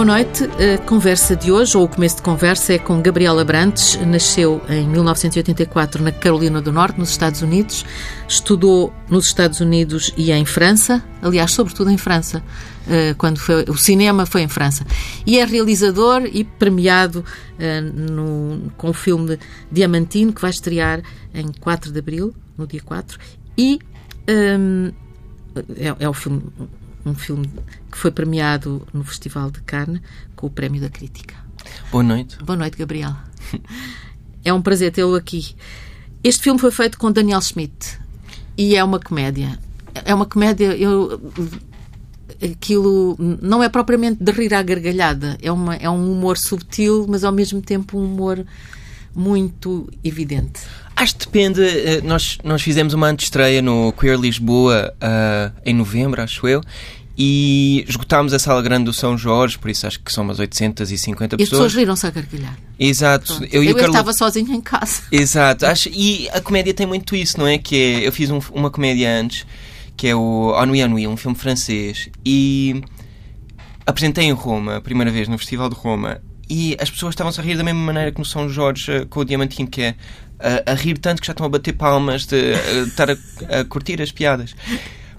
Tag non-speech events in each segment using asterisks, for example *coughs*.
Boa noite. A conversa de hoje, ou o começo de conversa, é com Gabriela Brantes. Nasceu em 1984 na Carolina do Norte, nos Estados Unidos. Estudou nos Estados Unidos e em França, aliás, sobretudo em França, eh, quando foi, o cinema foi em França. E é realizador e premiado uh, no, com o filme Diamantino, que vai estrear em 4 de abril, no dia 4. E um, ehm, é, é o filme um filme que foi premiado no Festival de Cannes com o Prémio da Crítica. Boa noite. Boa noite, Gabriel. *laughs* é um prazer tê-lo aqui. Este filme foi feito com Daniel Schmidt e é uma comédia. É uma comédia. Eu, aquilo não é propriamente de rir à gargalhada, é, uma, é um humor subtil, mas ao mesmo tempo um humor muito evidente. Acho que depende. Eh, nós, nós fizemos uma antestreia no Queer Lisboa uh, em novembro, acho eu, e esgotámos a sala grande do São Jorge, por isso acho que são umas 850 pessoas. E as pessoas riram-se a gargalhar. Exato. Eu, eu, Carlo... estava sozinho em casa. *laughs* Exato. Acho... E a comédia tem muito isso, não é? Que é... Eu fiz um, uma comédia antes, que é o Ennui Ennui, um filme francês, e apresentei em Roma, a primeira vez no Festival de Roma, e as pessoas estavam-se a rir da mesma maneira que no São Jorge eh, com o Diamantino, que é a, a rir tanto que já estão a bater palmas de a, estar a, a, curtir as piadas.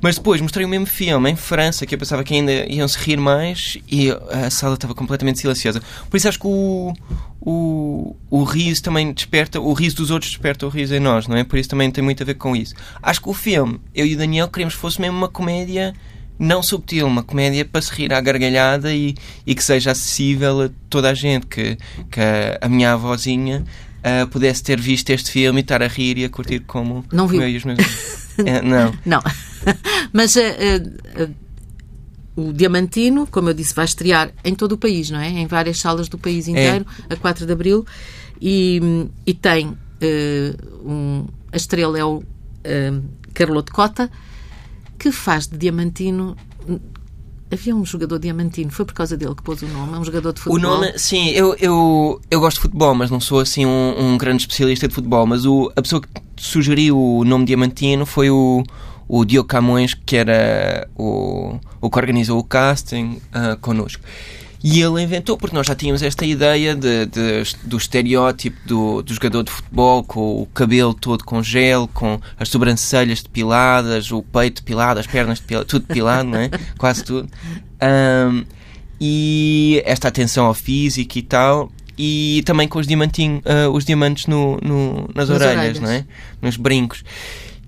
Mas depois mostrei o mesmo filme em França, que eu pensava que ainda iam se rir mais, e a sala estava completamente silenciosa. Por isso acho que o, o, o riso também desperta, o riso dos outros desperta o riso em nós, não é? Por isso também tem muito a ver com isso. Acho que o filme, eu e o Daniel queríamos que fosse mesmo uma comédia não subtil, uma comédia para se rir à gargalhada e, e que seja acessível a toda a gente, que, que a, a minha avózinha uh, pudesse ter visto este filme e estar a rir e a curtir como não viu. eu e os meus é, *laughs* Não. não. *laughs* Mas uh, uh, o Diamantino, como eu disse, vai estrear em todo o país, não é? Em várias salas do país é. inteiro, é. a 4 de Abril, e, e tem um, a estrela é o Carlote Cota, que faz de Diamantino Havia um jogador diamantino, foi por causa dele que pôs o nome, é um jogador de futebol. O nome, sim, eu, eu, eu gosto de futebol, mas não sou assim um, um grande especialista de futebol. Mas o, a pessoa que sugeriu o nome diamantino foi o, o Diogo Camões, que era o, o que organizou o casting uh, connosco. E ele inventou, porque nós já tínhamos esta ideia de, de do estereótipo do, do, jogador de futebol com o cabelo todo com gel, com as sobrancelhas depiladas, o peito depilado, as pernas depiladas, tudo depilado, não é? *laughs* Quase tudo. Um, e esta atenção ao físico e tal. E também com os, diamantinho, uh, os diamantes no, no nas, nas orelhas, orelhas, não é? Nos brincos.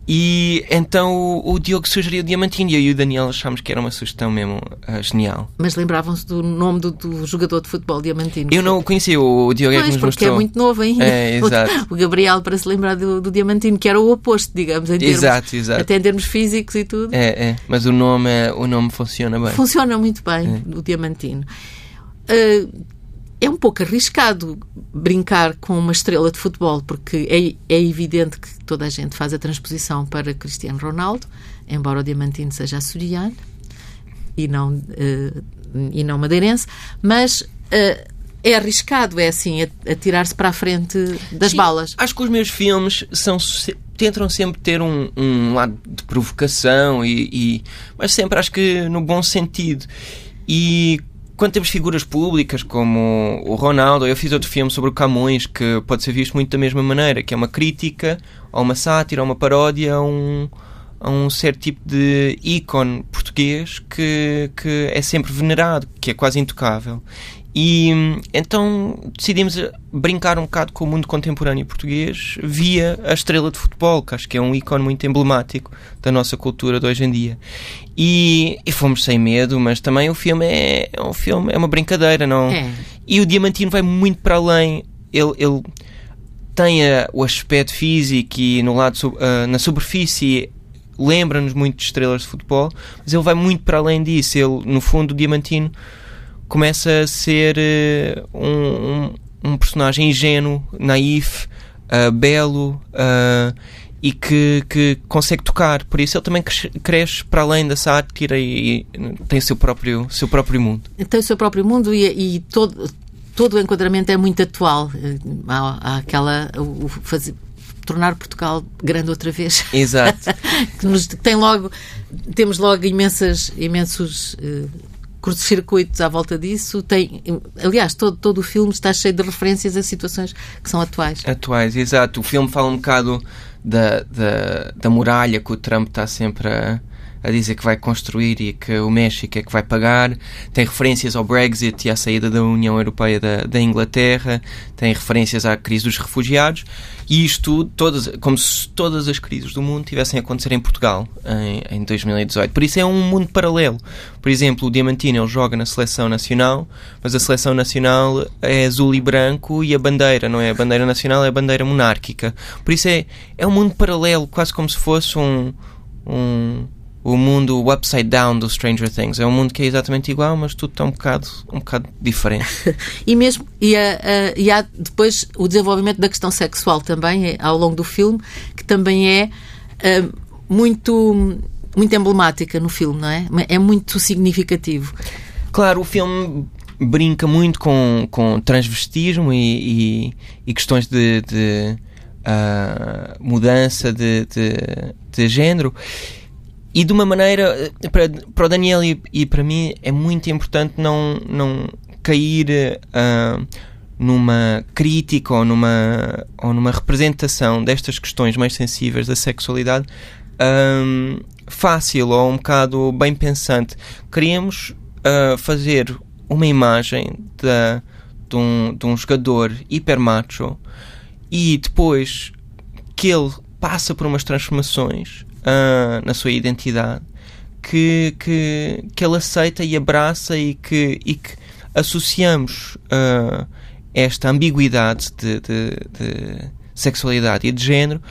E então o, o Diogo sugeriu o Diamantino e eu e o Daniel achámos que era uma sugestão mesmo uh, genial. Mas lembravam-se do nome do, do, jogador de futebol Diamantino? Eu não o conhecia, o Diogo pois, é que nos porque é mostrou. é muito novo ainda. É, exato. *laughs* O, Gabriel para se lembrar do, do, Diamantino, que era o oposto, digamos, em termos, exato, exato. até em termos físicos e tudo. É, é, mas o nome, é, o nome funciona bem. Funciona muito bem, é. o Diamantino. Uh, é um pouco arriscado brincar com uma estrela de futebol, porque é, é, evidente que toda a gente faz a transposição para Cristiano Ronaldo, embora o Diamantino seja açoriano e não, uh, e não madeirense, mas uh, é arriscado, é assim, atirar-se para a frente das Sim, balas. Acho que os meus filmes são tentam sempre ter um, um lado de provocação e, e, mas sempre acho que no bom sentido e quando temos figuras públicas como o Ronaldo, eu fiz outro filme sobre o Camões que pode ser visto muito da mesma maneira, que é uma crítica, ou uma sátira, ou uma paródia a um, a um certo tipo de ícone português que, que é sempre venerado, que é quase intocável. E então decidimos brincar um bocado com o mundo contemporâneo português via a estrela de futebol, que acho que é um ícone muito emblemático da nossa cultura de hoje em dia. E, e fomos sem medo, mas também o filme é, é um filme, é uma brincadeira, não? É. E o Diamantino vai muito para além. Ele, ele tem a, o aspecto físico e no lado uh, na superfície lembra-nos muito de estrelas de futebol, mas ele vai muito para além disso. Ele, no fundo, o Diamantino começa a ser uh, um, um, um, personagem ingênuo, naif, uh, belo uh, e que, que consegue tocar. Por isso ele também cresce para além da sátira e, e tem o seu próprio, seu próprio mundo. Tem o seu próprio mundo e, e todo, todo o enquadramento é muito atual. Há, há aquela. O, fazer, tornar Portugal grande outra vez. Exato. *laughs* que nos tem logo, temos logo imensas, imensos uh, curtos-circuitos à volta disso. Tem, aliás, todo, todo o filme está cheio de referências a situações que são atuais. Atuais, exato. O filme fala um bocado da, da, da muralha que o Trump está sempre a a dizer que vai construir e que o México é que vai pagar. Tem referências ao Brexit e à saída da União Europeia da, da Inglaterra. Tem referências à crise dos refugiados. E isto, todas, como se todas as crises do mundo tivessem a acontecer em Portugal em, em 2018. Por isso é um mundo paralelo. Por exemplo, o Diamantino ele joga na seleção nacional, mas a seleção nacional é azul e branco e a bandeira não é a bandeira nacional, é a bandeira monárquica. Por isso é, é um mundo paralelo, quase como se fosse um, um o mundo upside down do Stranger Things. É um mundo que é exatamente igual, mas tudo está um bocado, um bocado diferente. *laughs* e mesmo e, a, a, e há depois o desenvolvimento da questão sexual também é, ao longo do filme, que também é muito muito emblemática no filme, não é? É muito significativo. Claro, o filme brinca muito com, com transvestismo e, e, e questões de, de uh, mudança de, de, de género e de uma maneira eh, para, para o Daniel e, e para mim é muito importante não, não cair uh, numa crítica ou numa, ou numa representação destas questões mais sensíveis da sexualidade um, fácil ou um bocado bem pensante. Queríamos uh, fazer uma imagem de, de, um, de um jogador hiper macho e depois que ele passa por umas transformações uh, na sua identidade que, que, que ele aceita e abraça e que, e que associamos uh, esta ambiguidade de, de, de, sexualidade e de género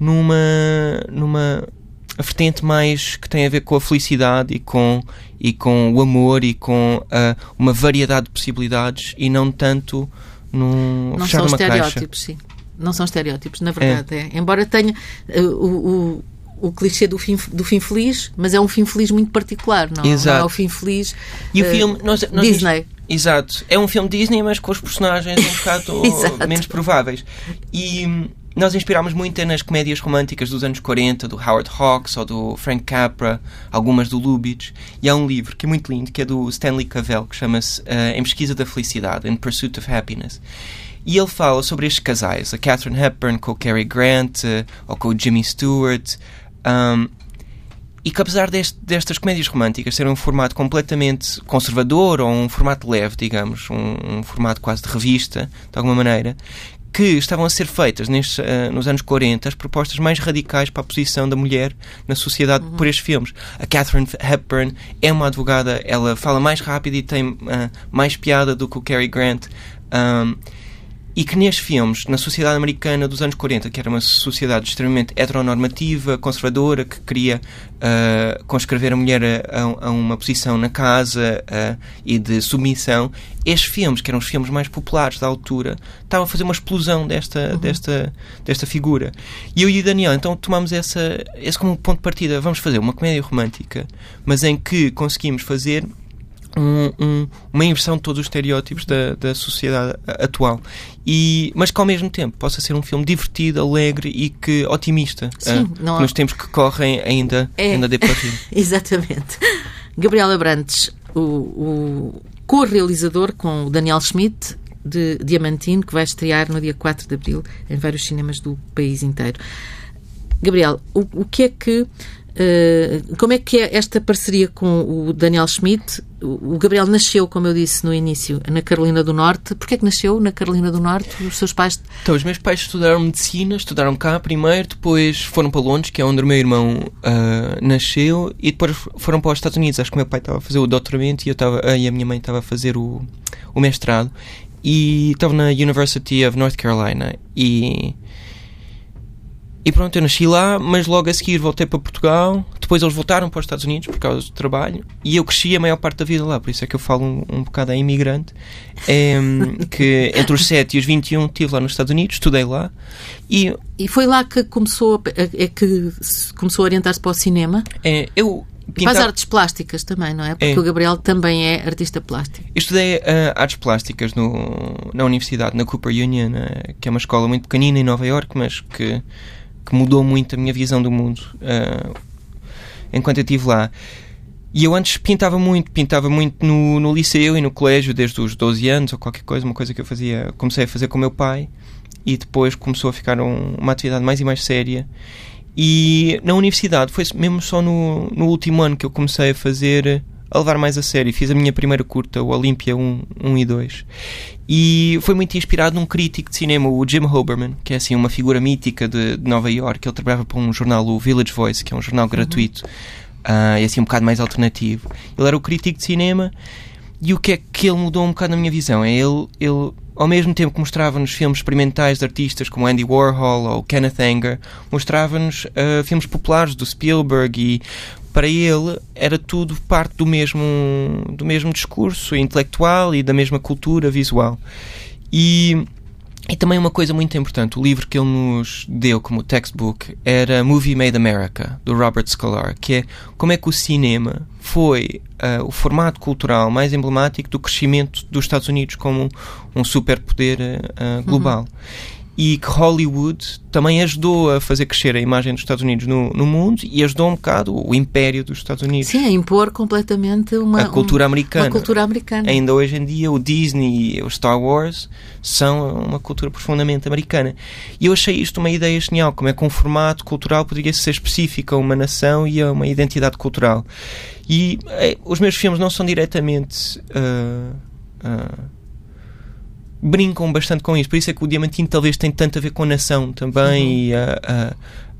numa, numa vertente mais que tem a ver com a felicidade e com, e com o amor e com uh, uma variedade de possibilidades e não tanto num não fechar são estereótipos, caixa. sim. Não são estereótipos, na verdade. É. É. Embora tenha uh, o, o o clichê do fim, do fim feliz, mas é um fim feliz muito particular, não, Exato. não é o fim feliz e o uh, filme, nós, nós Disney. Exato. É um filme Disney, mas com os personagens um *laughs* bocado menos prováveis. E hum, nós inspirámos muito nas comédias românticas dos anos 40, do Howard Hawks ou do Frank Capra, algumas do Lubitsch. E há um livro que é muito lindo, que é do Stanley Cavell, que chama-se uh, Em Pesquisa da Felicidade, In Pursuit of Happiness. E ele fala sobre estes casais, a Catherine Hepburn com o Cary Grant, uh, ou com o Jimmy Stewart, um, e que apesar deste, destas comédias românticas serem um formato completamente conservador ou um formato leve, digamos, um, um formato quase de revista, de alguma maneira, que estavam a ser feitas nestes, uh, nos anos 40 as propostas mais radicais para a posição da mulher na sociedade uhum. por estes filmes. A Catherine Hepburn é uma advogada, ela fala mais rápido e tem uh, mais piada do que o Cary Grant. Um, e que nestes filmes, na sociedade americana dos anos 40, que era uma sociedade extremamente heteronormativa, conservadora, que queria uh, conscrever a mulher a, a, uma posição na casa uh, e de submissão, estes filmes, que eram os filmes mais populares da altura, estavam a fazer uma explosão desta, uhum. desta, desta figura. E eu e o Daniel, então tomamos essa, esse como ponto de partida. Vamos fazer uma comédia romântica, mas em que conseguimos fazer um, um, uma inversão de todos os estereótipos da, da sociedade atual. E, mas que ao mesmo tempo possa ser um filme divertido, alegre e que otimista Sim, uh, não... nos tempos que correm ainda, é. ainda dê para rir. *laughs* Exatamente. Gabriela Brantes, o, o co-realizador com o Daniel Schmidt de Diamantino, que vai estrear no dia 4 de abril em vários cinemas do país inteiro. Gabriel, o, o que é que Uh, como é que é esta parceria com o Daniel Schmidt? O Gabriel nasceu, como eu disse no início, na Carolina do Norte. Porquê é que nasceu na Carolina do Norte? Os seus pais... Então, os meus pais estudaram medicina, estudaram cá primeiro, depois foram para Londres, que é onde o meu irmão uh, nasceu, e depois foram para os Estados Unidos. Acho que o meu pai estava a fazer o doutoramento e, eu estava, uh, e a minha mãe estava a fazer o, o mestrado. E estava na University of North Carolina. E e pronto, eu nasci lá, mas logo a seguir voltei para Portugal. Depois eles voltaram para os Estados Unidos por causa do trabalho. E eu cresci a maior parte da vida lá, por isso é que eu falo um, um bocado em imigrante. É, que entre os 7 e os 21 estive lá nos Estados Unidos, estudei lá. E, e foi lá que começou, é que começou a orientar-se para o cinema? É, eu Pintar... Faz artes plásticas também, não é? Porque é. o Gabriel também é artista plástico. Eu estudei uh, artes plásticas no, na universidade, na Cooper Union, uh, que é uma escola muito pequenina em Nova York, mas que que mudou muito a minha visão do mundo uh, enquanto eu estive lá. E eu antes pintava muito, pintava muito no, no liceu e no colégio, desde os 12 anos ou qualquer coisa, uma coisa que eu fazia, comecei a fazer com o meu pai e depois começou a ficar um, uma atividade mais e mais séria. E na universidade, foi mesmo só no, no último ano que eu comecei a fazer, a levar mais a sério. Fiz a minha primeira curta, o Olympia 1, 1 e 2. E foi muito inspirado num crítico de cinema, o Jim Hoberman, que é assim uma figura mítica de, de Nova York. Ele trabalhava para um jornal, o Village Voice, que é um jornal gratuito, uh, e assim um bocado mais alternativo. Ele era o crítico de cinema e o que é que ele mudou um bocado na minha visão? É ele, ele ao mesmo tempo que mostrava-nos filmes experimentais de artistas como Andy Warhol ou Kenneth Anger, mostrava-nos uh, filmes populares do Spielberg e para ele era tudo parte do mesmo, do mesmo discurso intelectual e da mesma cultura visual. E e também uma coisa muito importante, o livro que ele nos deu como textbook era Movie Made America, do Robert Scalar, que é como é que o cinema foi uh, o formato cultural mais emblemático do crescimento dos Estados Unidos como um superpoder uh, global. Uhum e que Hollywood também ajudou a fazer crescer a imagem dos Estados Unidos no, no mundo e ajudou um bocado o império dos Estados Unidos. Sim, a impor completamente uma a cultura americana. Uma cultura americana. Ainda hoje em dia o Disney e o Star Wars são uma cultura profundamente americana. E eu achei isto uma ideia genial, como é que um formato cultural poderia ser específico a uma nação e a uma identidade cultural. E eh, os meus filmes não são diretamente uh, uh, brincam bastante com isso. Por isso é que o Diamantino talvez tem tanto a ver com a nação também uhum. e a,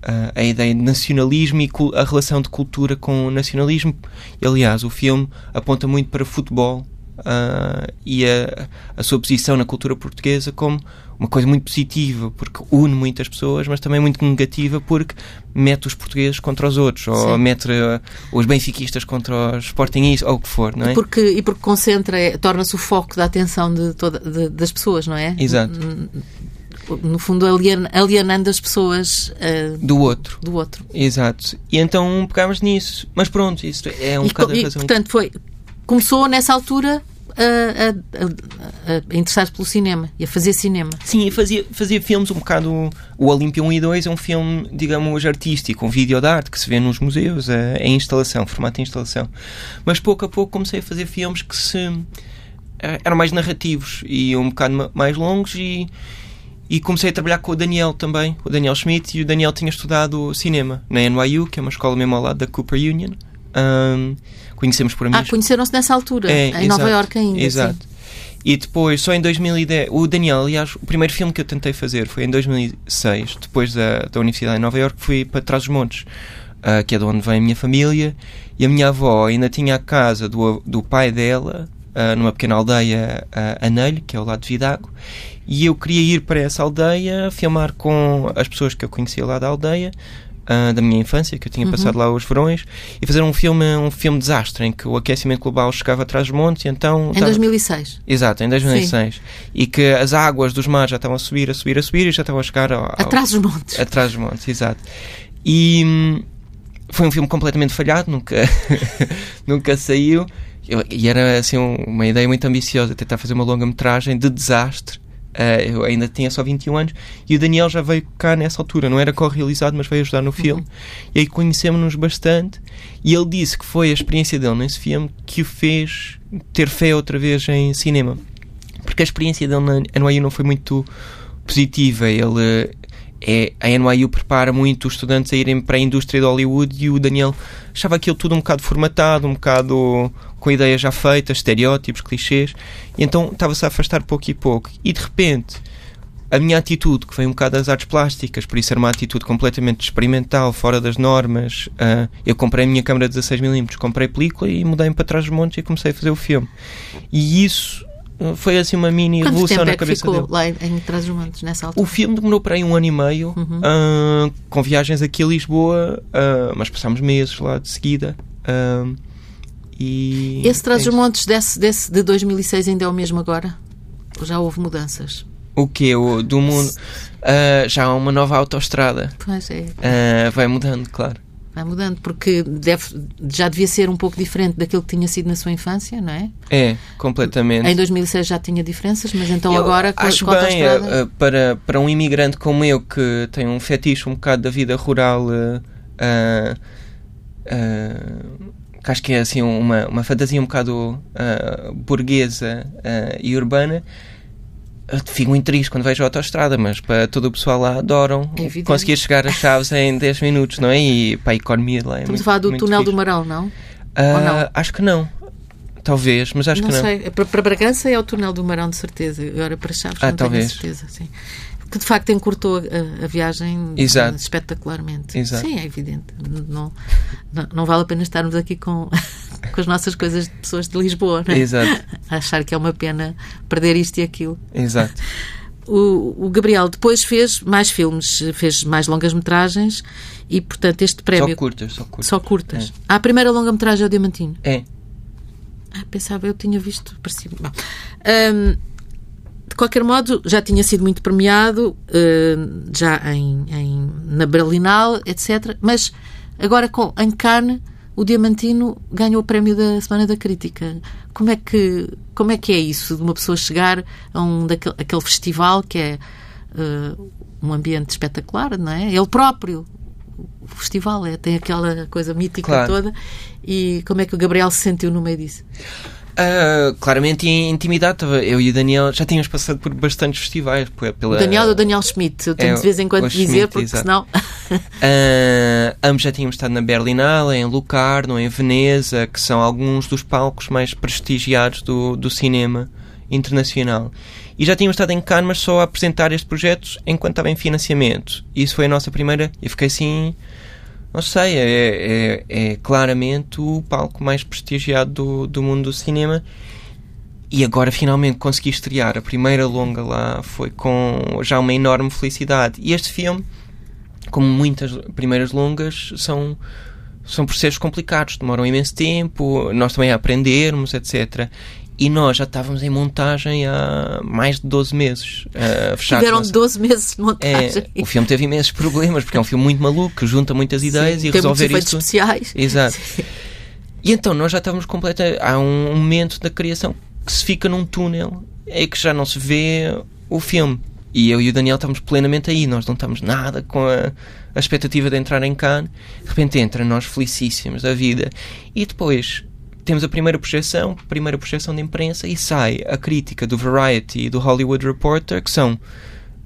a, a, ideia de nacionalismo e a relação de cultura com o nacionalismo. E, aliás, o filme aponta muito para o futebol uh, e a, a sua posição na cultura portuguesa como uma coisa muito positiva, porque une muitas pessoas, mas também muito negativa, porque mete os portugueses contra os outros, ou Sim. mete uh, os benfiquistas contra os sportingistas, ou o que for, não é? E porque, e porque concentra, é, torna-se o foco da atenção de toda, de, das pessoas, não é? Exato. No fundo, alien, alienando as pessoas uh, do outro. Do outro. Exato. E então pegámos nisso. Mas pronto, isso é um e, bocado e, a razão. Portanto, foi, começou nessa altura a, a, a, interessar-se pelo cinema e a fazer cinema. Sim, fazia, fazia filmes um bocado. O Olímpia 1 e 2 é um filme, digamos, artístico, um vídeo de arte que se vê nos museus, é, é instalação, formato de instalação. Mas pouco a pouco comecei a fazer filmes que se eh, eram mais narrativos e um bocado mais longos e, e comecei a trabalhar com o Daniel também, o Daniel Schmidt, e o Daniel tinha estudado cinema na NYU, que é uma escola mesmo ao lado da Cooper Union. Um, conhecemos por amigos. Ah, conheceram-se nessa altura, é, em exato, Nova York ainda. Exato. Sim. E depois, só em 2010, o Daniel, aliás, o primeiro filme que eu tentei fazer foi em 2006, depois da, da Universidade em Nova York, fui para Trás dos Montes, uh, que é de onde vem a minha família, e a minha avó ainda tinha a casa do, do pai dela, uh, numa pequena aldeia, uh, Anelho, que é ao lado de Vidago, e eu queria ir para essa aldeia, filmar com as pessoas que eu conhecia lá da aldeia, uh, da minha infância, que eu tinha uhum. passado lá os verões, e fazer um filme, um filme desastre, em que o aquecimento global chegava atrás dos montes e então... Em 2006. Exato, em 2006. Sim. E que as águas dos mares já estavam a subir, a subir, a subir e já estavam a chegar ao... ao atrás dos montes. Atrás dos montes, exato. E hum, foi um filme completamente falhado, nunca, *laughs* nunca saiu. Eu, e era assim uma ideia muito ambiciosa tentar fazer uma longa metragem de desastre Uh, eu ainda tinha só 21 anos e o Daniel já veio cá nessa altura, não era co-realizado, mas veio ajudar no filme. Uhum. E aí conhecemos-nos bastante. E ele disse que foi a experiência dele nesse filme que o fez ter fé outra vez em cinema. Porque a experiência dele na NYU não foi muito positiva. Ele é, a NYU prepara muito os estudantes a irem para a indústria de Hollywood e o Daniel achava aquilo tudo um bocado formatado, um bocado com ideias já feitas, estereótipos, clichês, e então estava-se a afastar pouco e pouco. E de repente, a minha atitude, que foi um bocado das artes plásticas, por isso era uma atitude completamente experimental, fora das normas, uh, eu comprei a minha câmera de 16mm, comprei película e mudei-me para trás dos montes e comecei a fazer o filme. E isso foi assim uma mini Quanto revolução na é cabeça ficou dele. lá em Trás Montes, nessa altura? O filme demorou para aí um ano e meio, uhum. uh, com viagens aqui a Lisboa, uh, mas passámos meses lá de seguida. Uh, e Esse Trás dos Montes desse, desse, de 2006 ainda é o mesmo agora? Ou já houve mudanças? O que? O do mundo? já há uma nova autoestrada. Pois é. vai mudando, claro vai mudando, porque deve, já devia ser um pouco diferente daquilo que tinha sido na sua infância, não é? É, completamente. Em 2006 já tinha diferenças, mas então eu agora com acho a bem, uh, para, para um imigrante como eu que tem um fetiche um bocado da vida rural uh, uh, que acho que é assim uma, uma fantasia um bocado burguesa e urbana. Fico triste quando vejo a autostrada, mas para todo o pessoal lá adoram É conseguir chegar às chaves em *laughs* 10 minutos, não é? E para a economia lá é Estamos muito, a falar do túnel fixe. do Marão, não? Ou não? Acho que não. Talvez, mas acho não que não. sei. Para, para Bragança é o túnel do Marão, de certeza. Agora para Chaves Ah, não talvez. tenho a certeza. Sim. Que de facto encurtou a, a viagem Exato. eh, espetacularmente. Exato. Sim, é evidente. Não, não, não vale a pena estarmos aqui com, *laughs* com as nossas coisas de pessoas de Lisboa, não é? Exato, A achar que é uma pena perder isto e aquilo. exato. O, o Gabriel depois fez mais filmes, fez mais longas-metragens e, portanto, este Só prémio. curtas, só curtas. Só curtas. Ah, a primeira longa-metragem é o Diamantino. É. Ah, pensava, eu tinha visto, parecia. Bom, hum, de qualquer modo, já tinha sido muito premiado, hum, já em, em- na Berlinal, etc. Mas agora com, em Cannes, o Diamantino ganhou o prémio da Semana da Crítica. Como é que, como é, que é isso, de uma pessoa chegar a um daquele aquele festival que é uh, um ambiente espetacular, não é? Ele próprio, o festival, é, tem aquela coisa mítica Claro. toda. E como é que o Gabriel se sentiu no meio disso? Ah, claramente em intimidade, eu e o Daniel já tínhamos passado por bastantes festivais. pe- Pela, Daniel ou Daniel Schmidt? Eu tenho É, de vez em quando dizer, Schmidt, porque exato. senão. *laughs* *laughs* Ah, ambos já tínhamos estado na Berlinale, em Lucarno, em Veneza, que são alguns dos palcos mais prestigiados do, do cinema internacional. E já tínhamos estado em Cannes, mas só a apresentar este projeto enquanto estava em financiamento. E isso foi a nossa primeira. E fiquei assim. Não sei, é, é, é claramente o palco mais prestigiado do, do mundo do cinema. E agora finalmente consegui estrear a primeira longa lá, foi com já uma enorme felicidade. E este filme, como muitas primeiras longas, são, são processos complicados, demoram imenso tempo, nós também a aprendermos, etc. E nós já estávamos em montagem há mais de 12 meses. Uh, Tiveram nessa- 12 meses de é, montagem. o filme teve imensos problemas, porque é um filme muito maluco, que junta muitas ideias Sim, e tem resolver efeitos isto. especiais. Exato. E então nós já estávamos completa. Há um momento da criação que se fica num túnel é que já não se vê o filme. E eu e o Daniel estamos plenamente aí, nós não estamos nada com a, a expectativa de entrar em Cannes. De repente entra, nós felicíssimos da vida. E depois temos a primeira projeção, primeira projeção de imprensa, e sai a crítica do Variety e do Hollywood Reporter, que são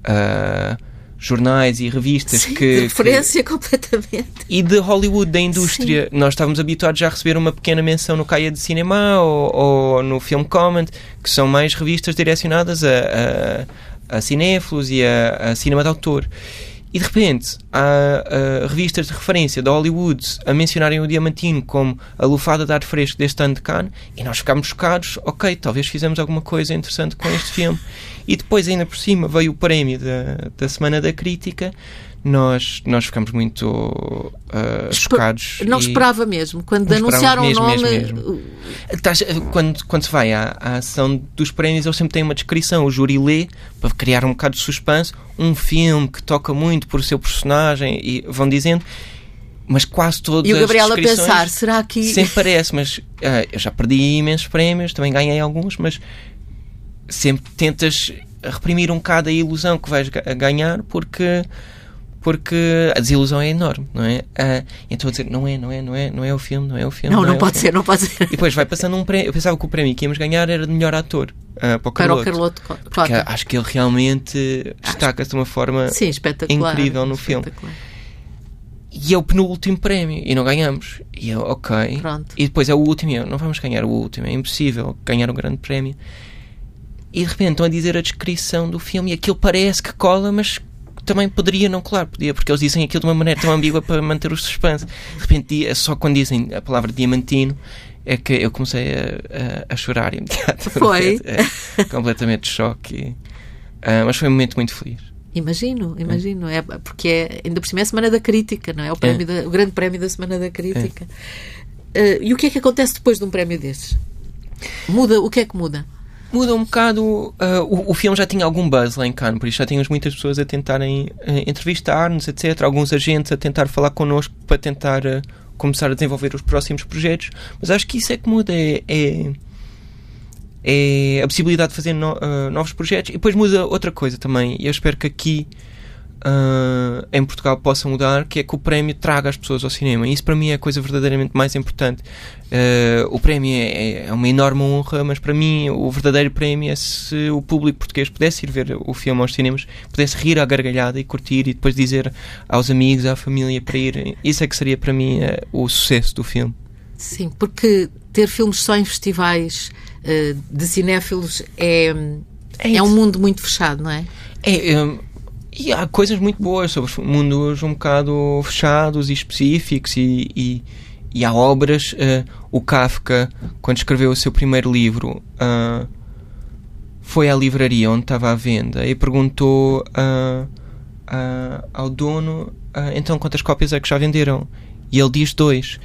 ah, jornais e revistas Sim, que, de que- referência completamente. e de Hollywood, da indústria. Nós estávamos habituados já a receber uma pequena menção no Caia de Cinema ou, ou no Film Comment, que são mais revistas direcionadas a, a, a cinéfilos e a, a cinema de autor. E de repente há ah, revistas de referência de Hollywood a mencionarem o Diamantino como a lufada de ar fresco deste ano de Cannes e nós ficámos chocados. Ok, talvez fizemos alguma coisa interessante com este filme. E depois, ainda por cima, veio o prémio da, da Semana da Crítica. Nós, nós ficamos muito ah, chocados. Não esperava mesmo. Quando anunciaram esperávamos o nome. mesmo, mesmo, quando, quando se vai à, à ação dos prémios, eles sempre têm uma descrição. O júri lê, para criar um bocado de suspense, um filme que toca muito por o seu personagem e vão dizendo, mas quase todas E o Gabriel a pensar, será que. sempre parece, mas ah, eu já perdi imensos prémios, também ganhei alguns, mas sempre tentas reprimir um bocado a ilusão que vais ga- ganhar porque porque a desilusão é enorme, não é? Ah, então a dizer, não é, não é, não é, não é o filme, não é o filme. Não, não é o pode filme. ser, não pode ser. E depois vai passando um prémio. Eu pensava que o prémio que íamos ganhar era de melhor ator ah, para o Para o Carloto. Carloto Porque acho que ele realmente destaca-se de uma forma. Sim, espetacular. incrível no filme. Espetacular. E é o penúltimo prémio e não ganhamos. E eu, ok. Pronto. E depois é o último e eu, não vamos ganhar o último, é impossível ganhar um grande prémio. E de repente estão a dizer a descrição do filme e aquilo parece que cola, mas também poderia não colar, podia, porque eles dizem aquilo de uma maneira tão ambígua para manter o suspense. De repente, é só quando dizem a palavra diamantino é que eu comecei a, a, a chorar imediatamente. *laughs* Foi? *laughs* É, completamente de choque. ah, mas foi um momento muito feliz. Imagino, imagino. É, porque é, ainda por cima é a Semana da Crítica, não é? O, prémio da- o grande prémio da Semana da Crítica. Eh, e o que é que acontece depois de um prémio desses? Muda, o que é que muda? Muda um bocado. ah, o, o filme já tinha algum buzz lá em Cannes, por isso já tínhamos muitas pessoas a tentarem ah, entrevistar-nos, etc. Alguns agentes a tentar falar connosco para tentar ah, começar a desenvolver os próximos projetos. Mas acho que isso é que muda. É, é, é a possibilidade de fazer no- ah, novos projetos. E depois muda outra coisa também. Eu espero que aqui uh, em Portugal possa mudar, que é que o prémio traga as pessoas ao cinema. Isso para mim é a coisa verdadeiramente mais importante. Uh, o prémio é, é, uma enorme honra, mas para mim o verdadeiro prémio é se o público português pudesse ir ver o filme aos cinemas, pudesse rir à gargalhada e curtir e depois dizer aos amigos, à família para ir. Isso é que seria para mim uh, o sucesso do filme. Sim, porque ter filmes só em festivais de cinéfilos é, é, é um mundo muito fechado, não é? É, e há coisas muito boas sobre mundos um bocado fechados e específicos e, e, e há obras. Uh, o Kafka, quando escreveu o seu primeiro livro, uh, foi à livraria onde estava à venda e perguntou uh, ao dono então quantas cópias é que já venderam? E ele diz dois.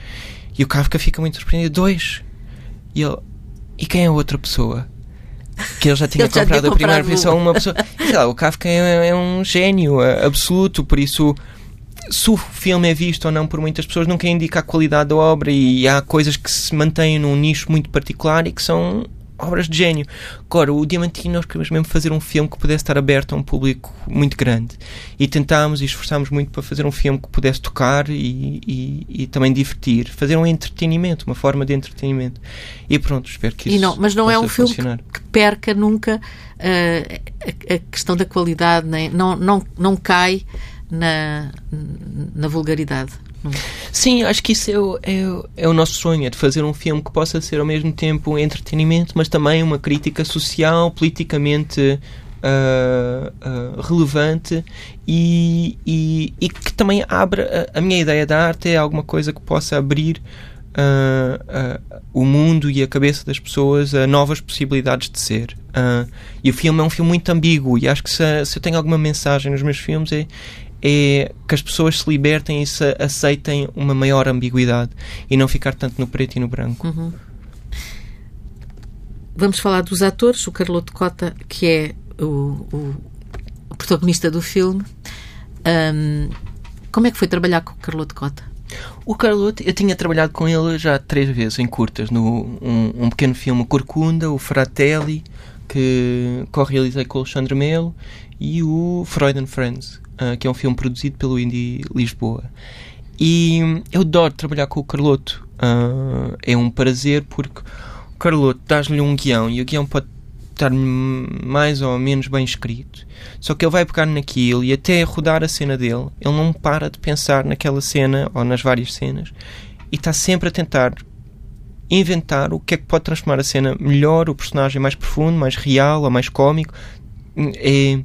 E o Kafka fica muito surpreendido. Dois? E ele... E quem é a outra pessoa? que ele já *laughs* tinha ele comprado já tinha a primeira versão uma pessoa. *laughs* Sei lá, o Kafka é, é, um gênio é, absoluto, por isso se o filme é visto ou não por muitas pessoas nunca indica a qualidade da obra e há coisas que se mantêm num nicho muito particular e que são obras de gênio. Agora, o Diamantino, nós queríamos mesmo fazer um filme que pudesse estar aberto a um público muito grande. E tentámos e esforçámos muito para fazer um filme que pudesse tocar e, e, e, também divertir. Fazer um entretenimento, uma forma de entretenimento. E pronto, espero que isso não, Mas não é um funcionar. filme que, que perca nunca uh, a, a, questão da qualidade, nem, não, não, não cai na, na vulgaridade. Sim, acho que isso é o, é, é o nosso sonho, é de fazer um filme que possa ser ao mesmo tempo entretenimento, mas também uma crítica social, politicamente Uh, uh, relevante e, e, e, que também abra a, a, minha ideia da arte é alguma coisa que possa abrir uh, o mundo e a cabeça das pessoas a novas possibilidades de ser. E o filme é um filme muito ambíguo e acho que se, se eu tenho alguma mensagem nos meus filmes é, é que as pessoas se libertem e se aceitem uma maior ambiguidade e não ficar tanto no preto e no branco. Uhum. Vamos falar dos atores. O Carloto Cota, que é o, o, o protagonista do filme. Um, como é que foi trabalhar com o Carloto Cota? O Carloto, eu tinha trabalhado com ele já três vezes em curtas, no um, um pequeno filme Corcunda, o Fratelli, que co-realizei com o Alexandre Melo, e o Freud and Friends, uh, que é um filme produzido pelo Indie Lisboa. E eu adoro trabalhar com o Carloto. Uh, é um prazer porque o Carloto dás-lhe um guião e o guião pode estar mais ou menos bem escrito. Só que ele vai pegar naquilo e até rodar a cena dele, ele não para de pensar naquela cena ou nas várias cenas e está sempre a tentar inventar o que é que pode transformar a cena melhor, o personagem mais profundo, mais real ou mais cómico. É,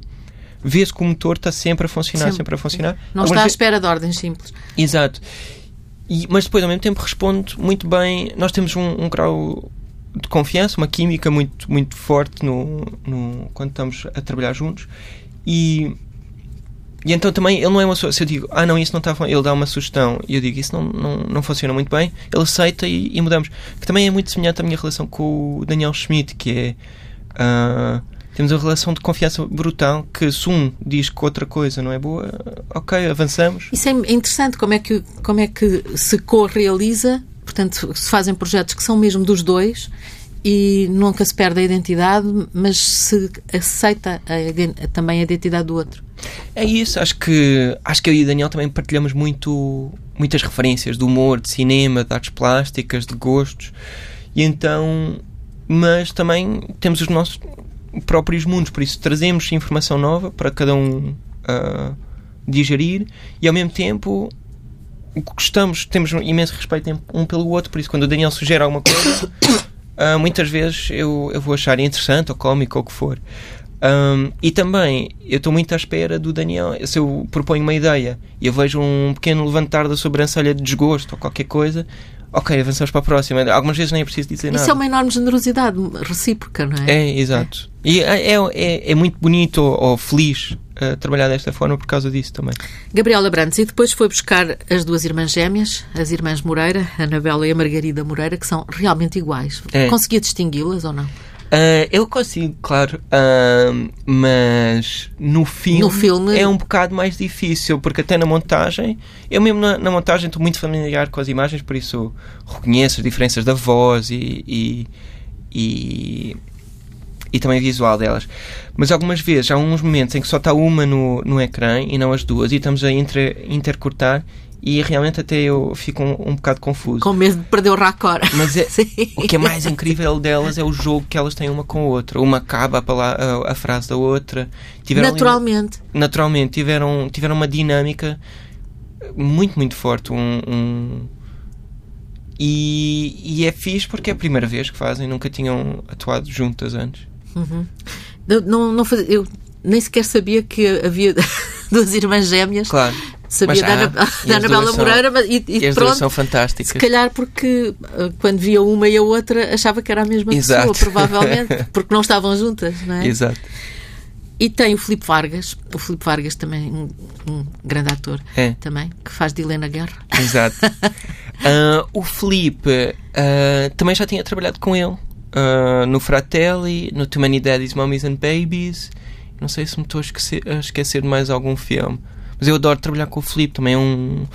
vê-se que o motor está sempre a funcionar, sempre, sempre a funcionar. Não Algumas está à espera de ordens simples. Exato. E, mas depois, ao mesmo tempo, responde muito bem. Nós temos um, um grau de confiança, uma química muito, muito forte no, no, quando estamos a trabalhar juntos. E, e então também ele não é uma pessoa. Se eu digo, ah, não, isso não está ele dá uma sugestão e eu digo, isso não, não, não funciona muito bem, ele aceita e, e mudamos. Que também é muito semelhante à minha relação com o Daniel Schmidt, que é. Uh, temos uma relação de confiança brutal que se um diz que outra coisa não é boa, ok, avançamos. Isso é interessante, como é que, como é que se co-realiza, portanto, se fazem projetos que são mesmo dos dois e nunca se perde a identidade, mas se aceita a, também a identidade do outro. É isso, acho que acho que eu e o Daniel também partilhamos muito muitas referências de humor, de cinema, de artes plásticas, de gostos. E então, mas também temos os nossos próprios mundos, por isso trazemos informação nova para cada um uh, digerir e ao mesmo tempo gostamos, temos um imenso respeito um pelo outro, por isso quando o Daniel sugere alguma coisa, uh, *coughs* muitas vezes eu, eu vou achar interessante ou cómico ou o que for. Um, e também, eu estou muito à espera do Daniel. Se eu proponho uma ideia e eu vejo um pequeno levantar da sobrancelha de desgosto ou qualquer coisa, ok, avançamos para a próxima. Algumas vezes nem é preciso dizer Isso nada. Isso é uma enorme generosidade recíproca, não é? É, exato. É. E é, é, é, muito bonito ou, ou feliz uh, trabalhar desta forma por causa disso também. Gabriela Brandes, e depois foi buscar as duas irmãs gêmeas, as irmãs Moreira, a Anabela e a Margarida Moreira, que são realmente iguais. É. Conseguia distingui-las ou não? Uh, eu consigo, claro, uh, mas no filme, no filme, é um bocado mais difícil, porque até na montagem, eu mesmo na, na, montagem estou muito familiar com as imagens, por isso reconheço as diferenças da voz e, e, e, e também visual delas. Mas algumas vezes há uns momentos em que só está uma no, no ecrã e não as duas, e estamos a inter, intercortar e realmente até eu fico um, um bocado confuso. Com medo de perder o raccord. Mas é, *laughs* o que é mais incrível delas é o jogo que elas têm uma com a outra. Uma acaba a, a, a frase da outra. Tiveram naturalmente. Ali, naturalmente. Tiveram, tiveram uma dinâmica muito, muito forte. Um, um e, e, é fixe porque é a primeira vez que fazem. Nunca tinham atuado juntas antes. Uhum. Não, não faz, eu nem sequer sabia que havia *laughs* duas irmãs gêmeas. Claro sabia da, da Anabela Moreira mas, e, e, e as pronto, são fantásticas. Se calhar porque uh, quando via uma e a outra achava que era a mesma Exato. pessoa, provavelmente, *laughs* porque não estavam juntas, não é? Exato. E tem o Filipe Vargas, o Filipe Vargas também, um, um grande ator, é. também, que faz de Helena Guerra. Exato. uh, *laughs* o Filipe uh, também já tinha trabalhado com ele uh, no Fratelli, no Too Many Daddies, Mummies and Babies. Não sei se me estou a esquecer, a esquecer de mais algum filme. Mas eu adoro trabalhar com o Filipe, também é um,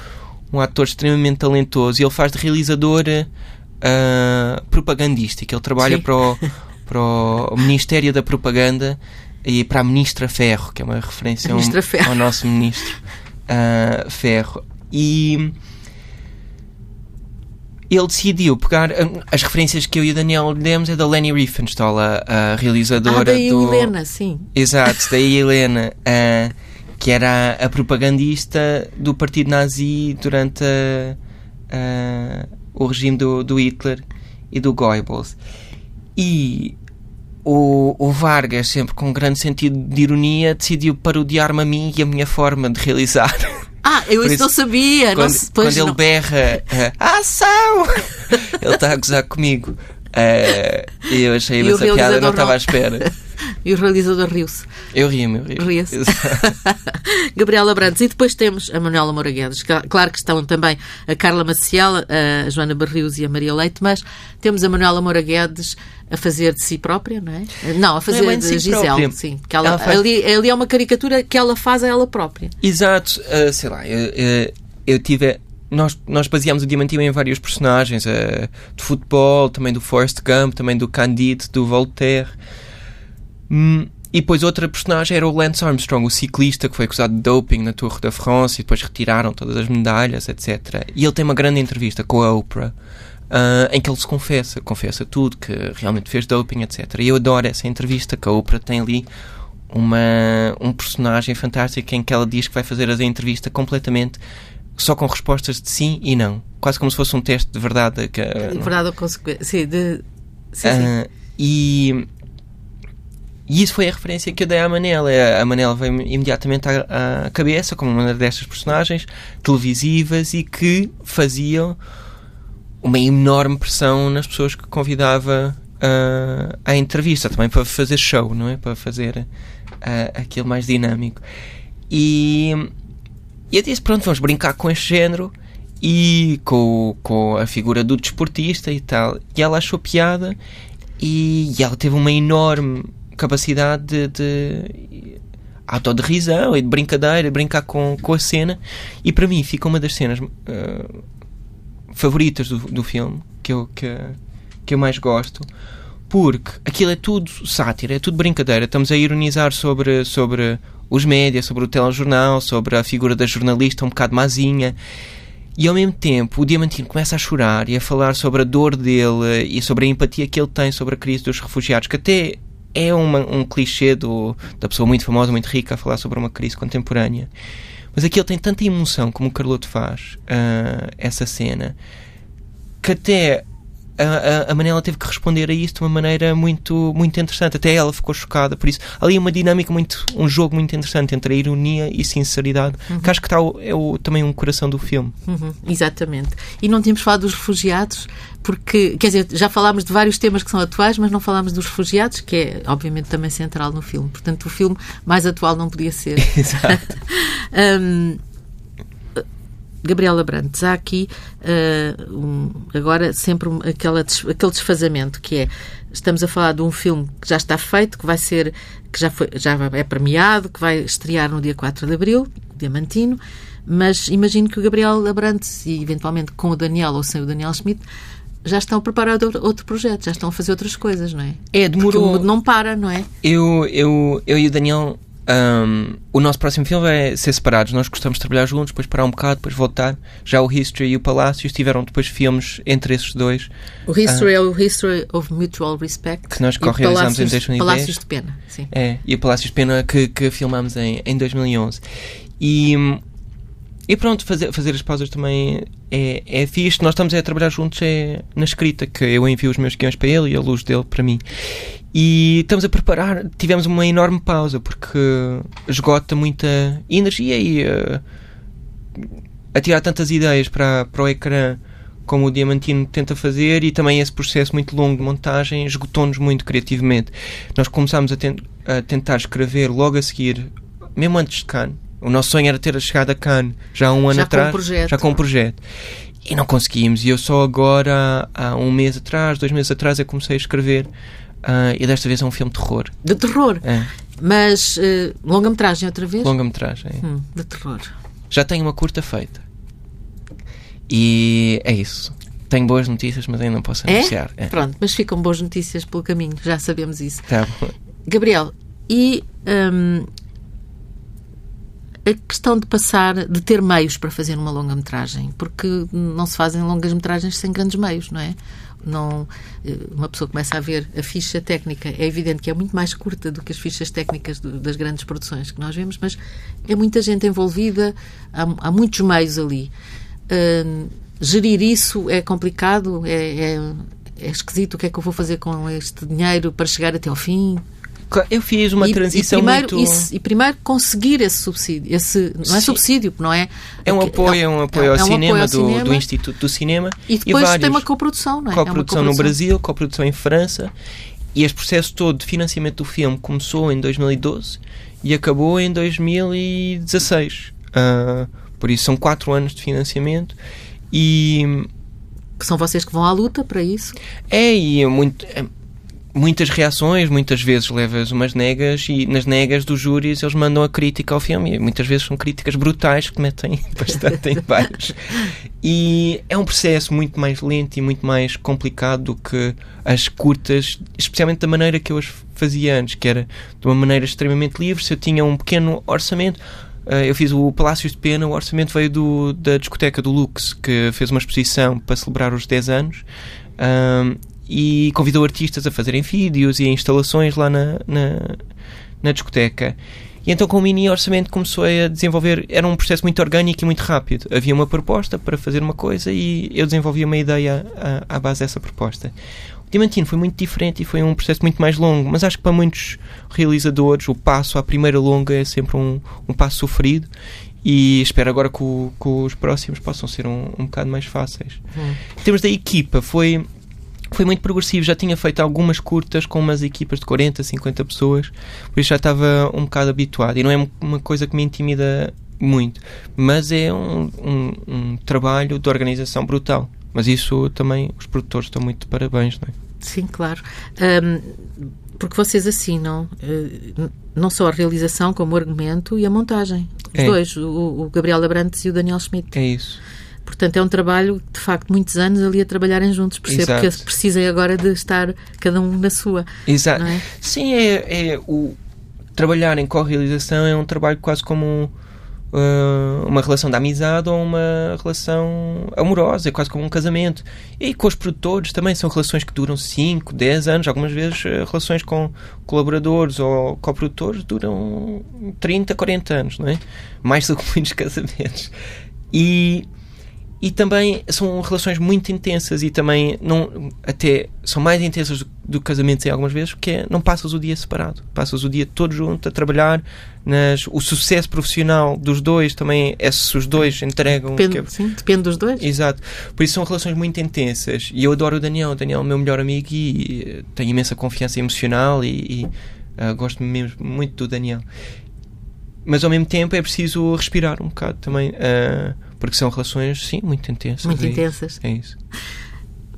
um ator extremamente talentoso. E ele faz de realizador uh, propagandístico. Ele trabalha para o, para o Ministério da Propaganda e para a Ministra Ferro, que é uma referência ao, ao, nosso Ministro uh, Ferro. E ele decidiu pegar as referências que eu e o Daniel demos é da Leni Riefenstahl, a, a realizadora ah, daí do Helena, sim. Exato, daí Helena. Uh, que era a, propagandista do partido nazi durante a, a, o regime do, do, Hitler e do Goebbels. E o, o, Vargas, sempre com um grande sentido de ironia, decidiu parodiar-me a mim e a minha forma de realizar. Ah, eu *laughs* isso, isso, não sabia. Quando, não, quando ele berra uh, ação, *laughs* ele está a gozar comigo. Uh, eu achei essa piada, não estava à espera. *laughs* e o realizador riu-se. Eu ria-me, eu ria. Ria-se. *laughs* Gabriela Brandes. E depois temos a Manuela Moura Guedes. Claro que estão também a Carla Maciel, a Joana Barrios e a Maria Leite, mas temos a Manuela Moura Guedes a fazer de si própria, não é? Não, a fazer não é de si Gisele, própria. sim. Que ela, ela faz... ali, ali é uma caricatura que ela faz a ela própria. Exato. Uh, sei lá, eu, eu, eu tive nós, nós baseámos o Diamantino em vários personagens, uh, de futebol, também do Forrest Gump, também do Candide, do Voltaire. Hum, e depois outra personagem era o Lance Armstrong, o ciclista que foi acusado de doping na Tour da France e depois retiraram todas as medalhas, etc. E ele tem uma grande entrevista com a Oprah uh, em que ele se confessa, confessa tudo, que realmente fez doping, etc. E eu adoro essa entrevista que a Oprah tem ali uma, um personagem fantástico em que ela diz que vai fazer a entrevista completamente só com respostas de sim e não. Quase como se fosse um teste de verdade. Que, de verdade ou consequência. Sim, de... sim, uh, sim. E e isso foi a referência que eu dei à Manela. A Manela veio imediatamente à, à cabeça como uma destas personagens televisivas e que faziam uma enorme pressão nas pessoas que convidava uh, à entrevista, também para fazer show, não é? Para fazer uh, aquilo mais dinâmico. E, e eu disse: pronto, vamos brincar com este género e com, com a figura do desportista e tal. E ela achou piada e, e ela teve uma enorme capacidade de, de autoderrisão e de brincadeira, de brincar com, com a cena. E para mim fica uma das cenas uh, favoritas do, do filme, que eu, que, que eu mais gosto, porque aquilo é tudo sátira, é tudo brincadeira. Estamos a ironizar sobre, sobre os médias, sobre o telejornal, sobre a figura da jornalista um bocado mazinha. E ao mesmo tempo o Diamantino começa a chorar e a falar sobre a dor dele e sobre a empatia que ele tem sobre a crise dos refugiados, que até é uma, um clichê do, da pessoa muito famosa, muito rica, a falar sobre uma crise contemporânea. Mas aqui ele tem tanta emoção, como o Carloto faz, uh, essa cena, que até a, a, Manela teve que responder a isso de uma maneira muito, muito interessante. Até ela ficou chocada por isso. Ali uma dinâmica muito, um jogo muito interessante entre a ironia e sinceridade, uhum. que acho que está o, é o, também um coração do filme. Uhum, exatamente. E não tínhamos falado dos refugiados, porque, quer dizer, já falámos de vários temas que são atuais, mas não falámos dos refugiados, que é, obviamente, também central no filme. Portanto, o filme mais atual não podia ser. *laughs* Exato. *laughs* um, Gabriela Brantes, há aqui uh, um, agora sempre um, aquela, aquele desfazamento que é estamos a falar de um filme que já está feito, que vai ser, que já, foi, já é premiado, que vai estrear no dia 4 de Abril, Diamantino, mas imagino que o Gabriel Abrantes, e eventualmente com o Daniel ou sem o Daniel Schmidt, já estão a preparar outro, outro projeto, já estão a fazer outras coisas, não é? É, demorou. Porque o mundo não para, não é? Eu, eu, eu e o Daniel, um, o nosso próximo filme vai ser separados. Nós gostamos de trabalhar juntos, depois parar um bocado, depois voltar. Já o History e o Palácios tiveram depois filmes entre esses dois. O History é o History of Mutual Respect. Que nós o co-realizamos em Palácios- 2010. Palácios de Pena, sim. É, e o Palácios de Pena que, que filmámos em, em 2011. E, e pronto, fazer, fazer as pausas também é, é fixe. Nós estamos a trabalhar juntos é, na escrita, que eu envio os meus guiões para ele e a luz dele para mim. E estamos a preparar, tivemos uma enorme pausa porque esgota muita energia e eh, a tirar tantas ideias para, para o ecrã como o Diamantino tenta fazer e também esse processo muito longo de montagem esgotou-nos muito criativamente. Nós começámos a, ten- a tentar escrever logo a seguir, mesmo antes de Cannes. O nosso sonho era ter chegado a Cannes já há um ano Já com um atrás, projeto. já com um projeto. E não conseguimos. E eu só agora, há um mês atrás, dois meses atrás, eu comecei a escrever. Ah, e desta vez é um filme de terror. De terror. É, Mas eh, longa-metragem outra vez? longa-metragem. Hum, de terror. Já tenho uma curta feita. E é isso. Tenho boas notícias, mas ainda não posso É? anunciar. É. Pronto, mas ficam boas notícias pelo caminho, já sabemos isso. Tá bom. Gabriel, e hum, a questão de passar, de ter meios para fazer uma longa-metragem, porque não se fazem longas-metragens sem grandes meios, não é? Não, eh, uma pessoa começa a ver a ficha técnica, é evidente que é muito mais curta do que as fichas técnicas do- das grandes produções que nós vemos, mas é muita gente envolvida, há, há muitos meios ali. Hum, gerir isso é complicado, é, é, é esquisito. O que é que eu vou fazer com este dinheiro para chegar até ao fim? Eu fiz uma e, transição e primeiro, muito. isso- e primeiro conseguir esse subsídio. Esse, não é Sim. subsídio, não é? É um apoio, é um apoio ao é um cinema, apoio ao do, cinema. do Instituto do Cinema E depois vários. tem uma coprodução, não é? É uma coprodução no Brasil, coprodução em França. E este processo todo de financiamento do filme começou em 2012 e acabou em 2016. Ah, por isso são quatro anos de financiamento. E Que são vocês que vão à luta para isso. é, e é muito, é, muitas reações, muitas vezes levas umas negas e nas negas dos júris eles mandam a crítica ao filme e muitas vezes são críticas brutais que metem *laughs* bastante em baixo. E é um processo muito mais lento e muito mais complicado do que as curtas, especialmente da maneira que eu as fazia antes, que era de uma maneira extremamente livre. Se eu tinha um pequeno orçamento, eh, eu fiz o Palácios de Pena, o orçamento veio do, da discoteca do Lux, que fez uma exposição para celebrar os 10 anos. ahm, e convidou artistas a fazerem vídeos e instalações lá na, na, na discoteca. E então, com o mini orçamento, começou a desenvolver. Era um processo muito orgânico e muito rápido. Havia uma proposta para fazer uma coisa e eu desenvolvia uma ideia à, à base dessa proposta. O Diamantino foi muito diferente e foi um processo muito mais longo, mas acho que para muitos realizadores o passo à primeira longa é sempre um, um passo sofrido e espero agora que, o- que os próximos possam ser um, um bocado mais fáceis. Em termos da equipa, foi, foi muito progressivo. Já tinha feito algumas curtas com umas equipas de 40, 50 pessoas, por isso já estava um bocado habituado. E não é uma coisa que me intimida muito, mas é um, um, um trabalho de organização brutal. Mas isso também os produtores estão muito de parabéns, não é? Sim, claro. Ahm, porque vocês assinam eh, não só a realização, como o argumento e a montagem. Os É. dois, o, o Gabriel Abrantes e o Daniel Schmidt. É isso. Portanto, é um trabalho, de facto, muitos anos ali a trabalharem juntos. Percebo Exato. que precisem agora de estar cada um na sua. Exato. É? Sim, é, é o trabalhar em co-realização é um trabalho quase como um, uh, uma relação de amizade ou uma relação amorosa, é quase como um casamento. E com os produtores também são relações que duram 5, 10 anos, algumas vezes uh, relações com colaboradores ou coprodutores duram 30, 40 anos, não é? Mais do que muitos *laughs* casamentos. E e também são relações muito intensas e também não até são mais intensas do, do que casamentos em algumas vezes porque é, não passas o dia separado passas o dia todo junto a trabalhar nas, o sucesso profissional dos dois também é se os dois entregam Depende, que sim, depende dos dois. Exato. Por isso são relações muito intensas. E eu adoro o Daniel. O Daniel é o meu melhor amigo e eh, tenho imensa confiança emocional e, e, ah, gosto mesmo muito do Daniel. Mas ao mesmo tempo é preciso respirar um bocado também. ah, porque são relações, sim, muito intensas. Muito É intensas. É isso.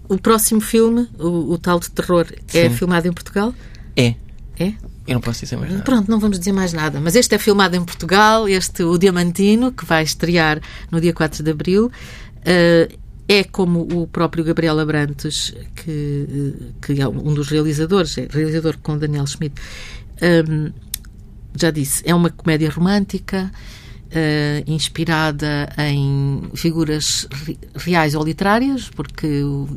O próximo filme, o, o tal de terror, é Sim. filmado em Portugal? É. É? Eu não posso dizer mais nada. Pronto, não vamos dizer mais nada. Mas este é filmado em Portugal, este, o Diamantino, que vai estrear no dia 4 de abril. Uh, é como o próprio Gabriel Abrantes, que, que é um dos realizadores, é realizador com Daniel Schmidt, um, já disse, é uma comédia romântica. Uh, inspirada em figuras reais ou literárias, porque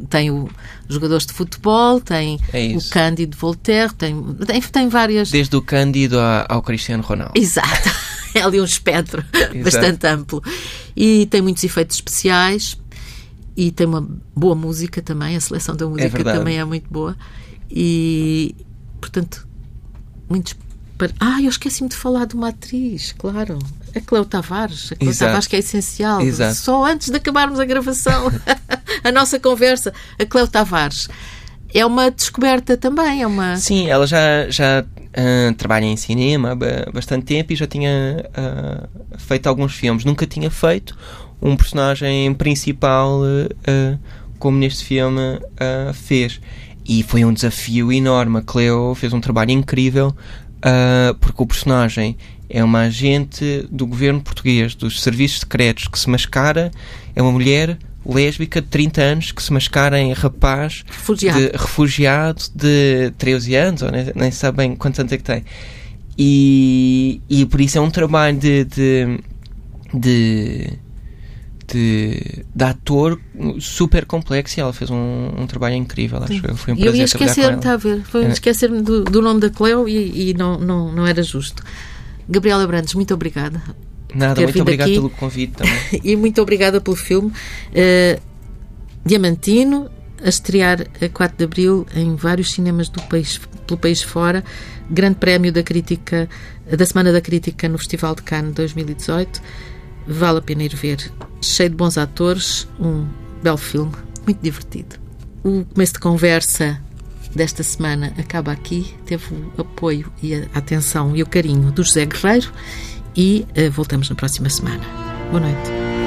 tem o, jogadores de futebol, tem é o Cândido Voltaire, tem, tem, tem, várias. Desde o Cândido ao Cristiano Ronaldo. Exato, *laughs* é ali um espectro bastante amplo. E tem muitos efeitos especiais e tem uma boa música também, a seleção da música é também é muito boa. E, portanto, muitos. Ah, eu esqueci-me de falar de uma atriz, claro. A Cleo Tavares. A Cleo Exato. Tavares que é essencial. Exato. Só antes de acabarmos a gravação, *laughs* a nossa conversa, a Cleo Tavares. É uma descoberta também, é uma... Sim, ela já, já uh, trabalha em cinema há bastante tempo e já tinha uh, feito alguns filmes. Nunca tinha feito um personagem principal uh, como neste filme fez. E foi um desafio enorme. A Cleo fez um trabalho incrível porque o personagem é uma agente do governo português, dos serviços secretos, que se mascara, é uma mulher lésbica de 30 anos que se mascara em rapaz refugiado de, refugiado de 13 anos, ou nem, nem sabe bem quantos anos é que tem. E, e por isso é um trabalho de, de, de de, de ator super complexo e ela fez um, um trabalho incrível. Acho que foi um prazer Eu ia esquecer-me, está a ver, foi é. esquecer-me do, do, nome da Cleo e, e, não, não, não era justo. Gabriela Brandes, muito obrigada. Nada, muito obrigado aqui. pelo convite também. *laughs* e muito obrigada pelo filme. Uh, Diamantino, a estrear a 4 de Abril em vários cinemas do país, pelo país fora. Grande prémio da crítica, da Semana da Crítica no Festival de Cannes 2018. Vale a pena ir ver. Cheio de bons atores, um belo filme, muito divertido. O começo de conversa desta semana acaba aqui. Teve o apoio e a atenção e o carinho do José Guerreiro e uh, voltamos na próxima semana. Boa noite.